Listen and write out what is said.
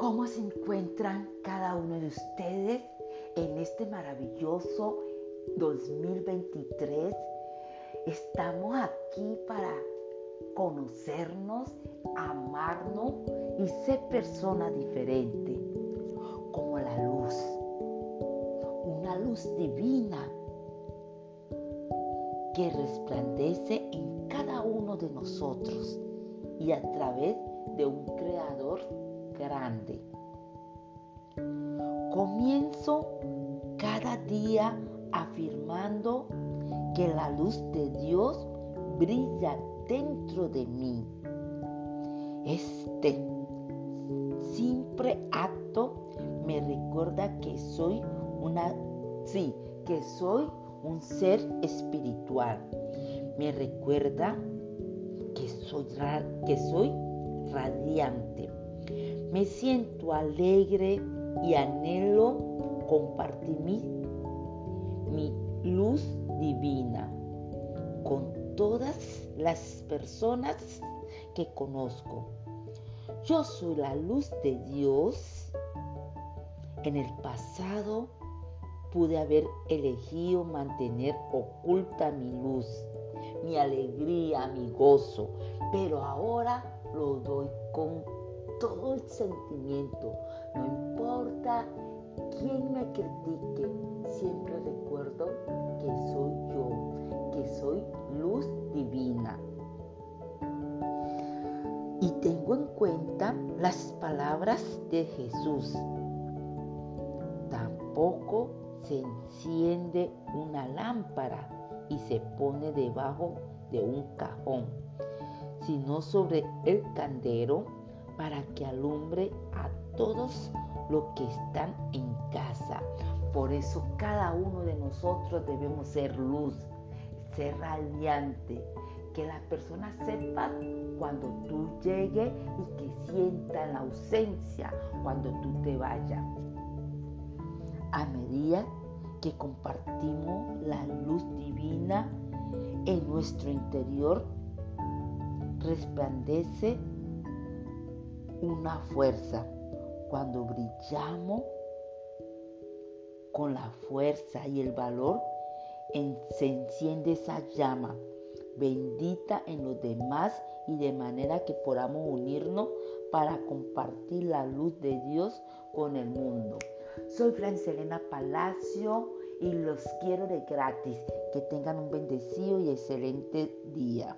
¿Cómo se encuentran cada uno de ustedes en este maravilloso 2023? Estamos aquí para conocernos, amarnos y ser personas diferentes, como la luz, una luz divina que resplandece en cada uno de nosotros y a través de un creador grande. Comienzo cada día afirmando que la luz de Dios brilla dentro de mí. Este simple acto me recuerda que soy una, sí, que soy un ser espiritual. Me recuerda que soy, que soy radiante. Me siento alegre y anhelo compartir mi, luz divina con todas las personas que conozco. Yo soy la luz de Dios. En el pasado pude haber elegido mantener oculta mi luz, mi alegría, mi gozo, pero ahora lo doy con todo el sentimiento. No importa quién me critique, siempre recuerdo que soy yo, que soy luz divina. Y tengo en cuenta las palabras de Jesús. Tampoco se enciende una lámpara y se pone debajo de un cajón, sino sobre el candero para que alumbre a todos los que están en casa. Por eso cada uno de nosotros debemos ser luz, ser radiante, que las personas sepan cuando tú llegues y que sientan la ausencia cuando tú te vayas. A medida que compartimos la luz divina en nuestro interior, resplandece una fuerza. Cuando brillamos con la fuerza y el valor, se enciende esa llama bendita en los demás y de manera que podamos unirnos para compartir la luz de Dios con el mundo. Soy Francelena Palacio y los quiero de gratis. Que tengan un bendecido y excelente día.